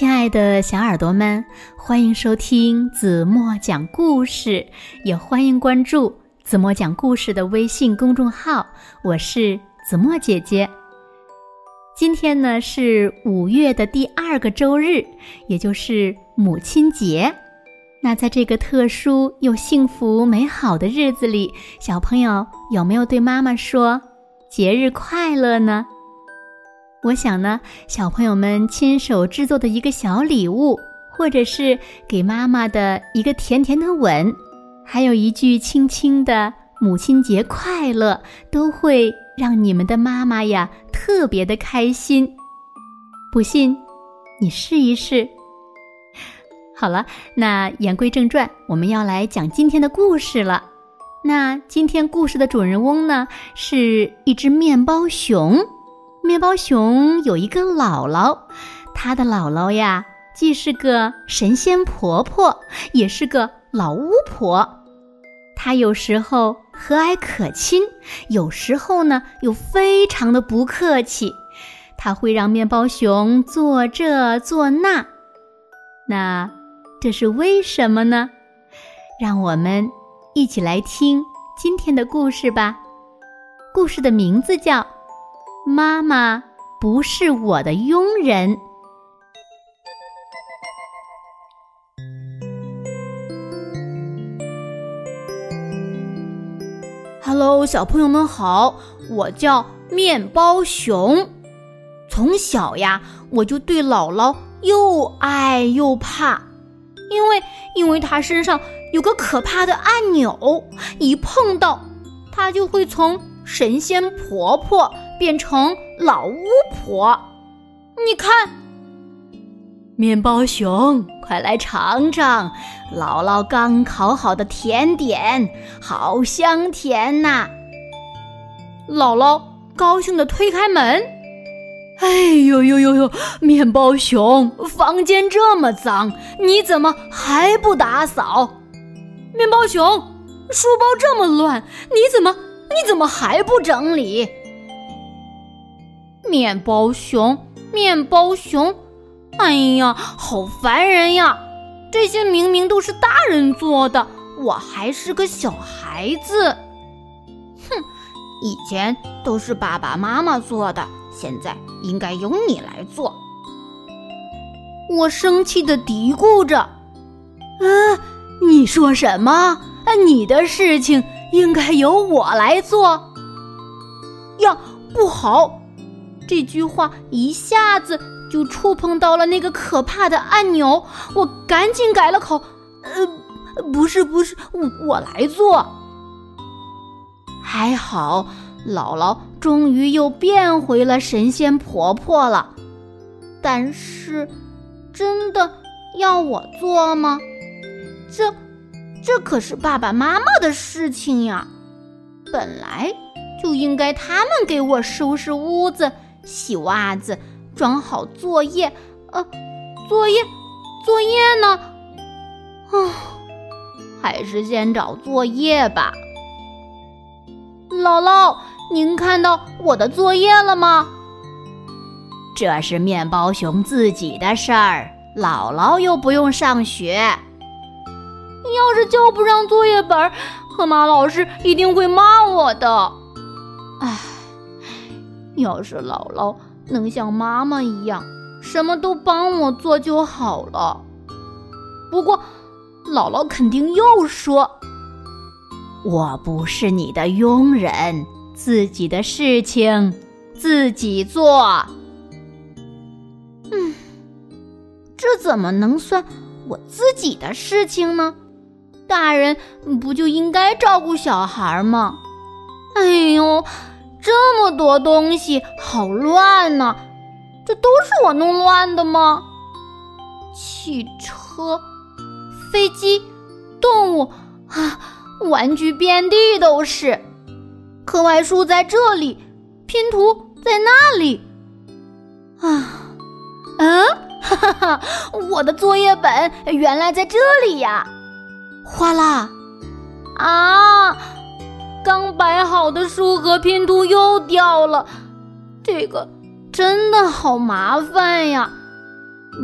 亲爱的小耳朵们，欢迎收听子墨讲故事，也欢迎关注子墨讲故事的微信公众号。我是子墨姐姐。今天呢是五月的第二个周日，也就是母亲节。那在这个特殊又幸福美好的日子里，小朋友有没有对妈妈说节日快乐呢？我想呢，小朋友们亲手制作的一个小礼物，或者是给妈妈的一个甜甜的吻，还有一句轻轻的“母亲节快乐”，都会让你们的妈妈呀特别的开心。不信，你试一试。好了，那言归正传，我们要来讲今天的故事了。那今天故事的主人翁呢，是一只面包熊。面包熊有一个姥姥，她的姥姥呀，既是个神仙婆婆，也是个老巫婆。她有时候和蔼可亲，有时候呢又非常的不客气。她会让面包熊做这做那，那这是为什么呢？让我们一起来听今天的故事吧。故事的名字叫。妈妈不是我的佣人。Hello，小朋友们好，我叫面包熊。从小呀，我就对姥姥又爱又怕，因为因为她身上有个可怕的按钮，一碰到，她就会从神仙婆婆。变成老巫婆，你看，面包熊，快来尝尝姥姥刚烤好的甜点，好香甜呐！姥姥高兴的推开门，哎呦呦呦呦，面包熊，房间这么脏，你怎么还不打扫？面包熊，书包这么乱，你怎么你怎么还不整理？面包熊，面包熊，哎呀，好烦人呀！这些明明都是大人做的，我还是个小孩子。哼，以前都是爸爸妈妈做的，现在应该由你来做。我生气的嘀咕着：“啊，你说什么？啊你的事情应该由我来做？呀，不好！”这句话一下子就触碰到了那个可怕的按钮，我赶紧改了口：“呃，不是，不是，我我来做。”还好，姥姥终于又变回了神仙婆婆了。但是，真的要我做吗？这，这可是爸爸妈妈的事情呀，本来就应该他们给我收拾屋子。洗袜子，装好作业，呃，作业，作业呢？啊，还是先找作业吧。姥姥，您看到我的作业了吗？这是面包熊自己的事儿，姥姥又不用上学。要是交不上作业本，河马老师一定会骂我的。唉。要是姥姥能像妈妈一样，什么都帮我做就好了。不过，姥姥肯定又说：“我不是你的佣人，自己的事情自己做。”嗯，这怎么能算我自己的事情呢？大人不就应该照顾小孩吗？哎呦！这么多东西，好乱呐！这都是我弄乱的吗？汽车、飞机、动物啊，玩具遍地都是。课外书在这里，拼图在那里。啊，嗯，哈哈哈！我的作业本原来在这里呀！哗啦，啊！刚摆好的书和拼图又掉了，这个真的好麻烦呀！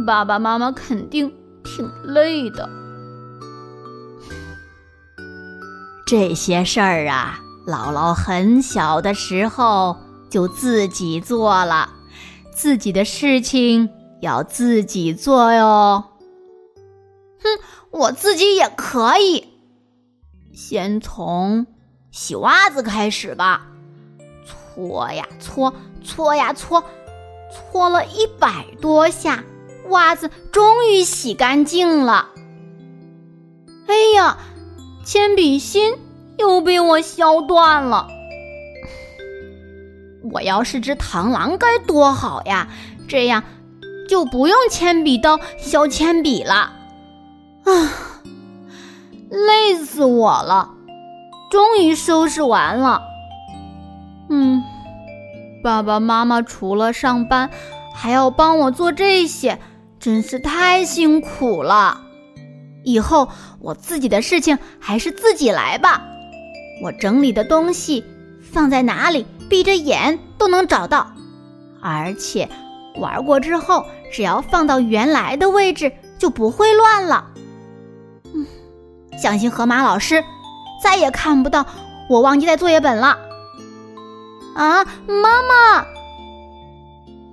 爸爸妈妈肯定挺累的。这些事儿啊，姥姥很小的时候就自己做了，自己的事情要自己做哟。哼，我自己也可以。先从洗袜子开始吧，搓呀搓，搓呀搓，搓了一百多下，袜子终于洗干净了。哎呀！铅笔芯又被我削断了。我要是只螳螂该多好呀！这样就不用铅笔刀削铅笔了。啊，累死我了！终于收拾完了。嗯，爸爸妈妈除了上班，还要帮我做这些，真是太辛苦了。以后我自己的事情还是自己来吧。我整理的东西放在哪里，闭着眼都能找到。而且玩过之后，只要放到原来的位置，就不会乱了。嗯，相信河马老师再也看不到我忘记带作业本了。啊，妈妈，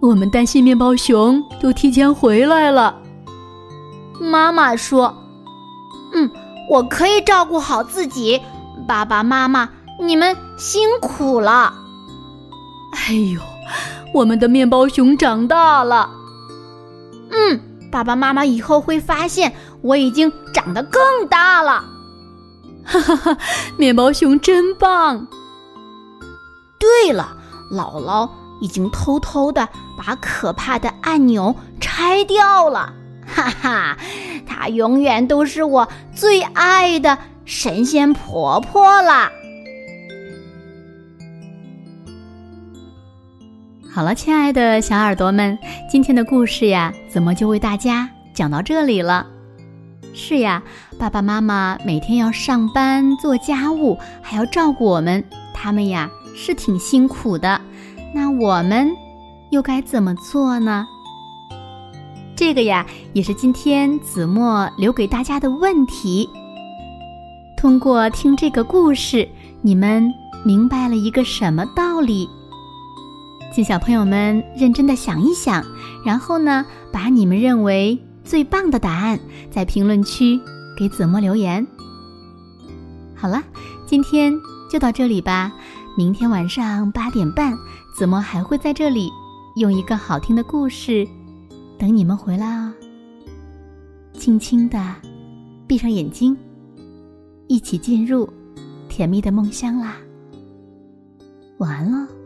我们担心面包熊都提前回来了。妈妈说。嗯，我可以照顾好自己。爸爸妈妈，你们辛苦了。哎呦，我们的面包熊长大了。嗯，爸爸妈妈以后会发现我已经长得更大了。哈哈哈，面包熊真棒。对了，姥姥已经偷偷的把可怕的按钮拆掉了。哈哈，她永远都是我最爱的神仙婆婆啦！好了，亲爱的小耳朵们，今天的故事呀，怎么就为大家讲到这里了？是呀，爸爸妈妈每天要上班做家务，还要照顾我们，他们呀是挺辛苦的。那我们又该怎么做呢？这个呀，也是今天子墨留给大家的问题。通过听这个故事，你们明白了一个什么道理？请小朋友们认真的想一想，然后呢，把你们认为最棒的答案在评论区给子墨留言。好了，今天就到这里吧。明天晚上八点半，子墨还会在这里用一个好听的故事。等你们回来哦！轻轻的闭上眼睛，一起进入甜蜜的梦乡啦。晚安喽。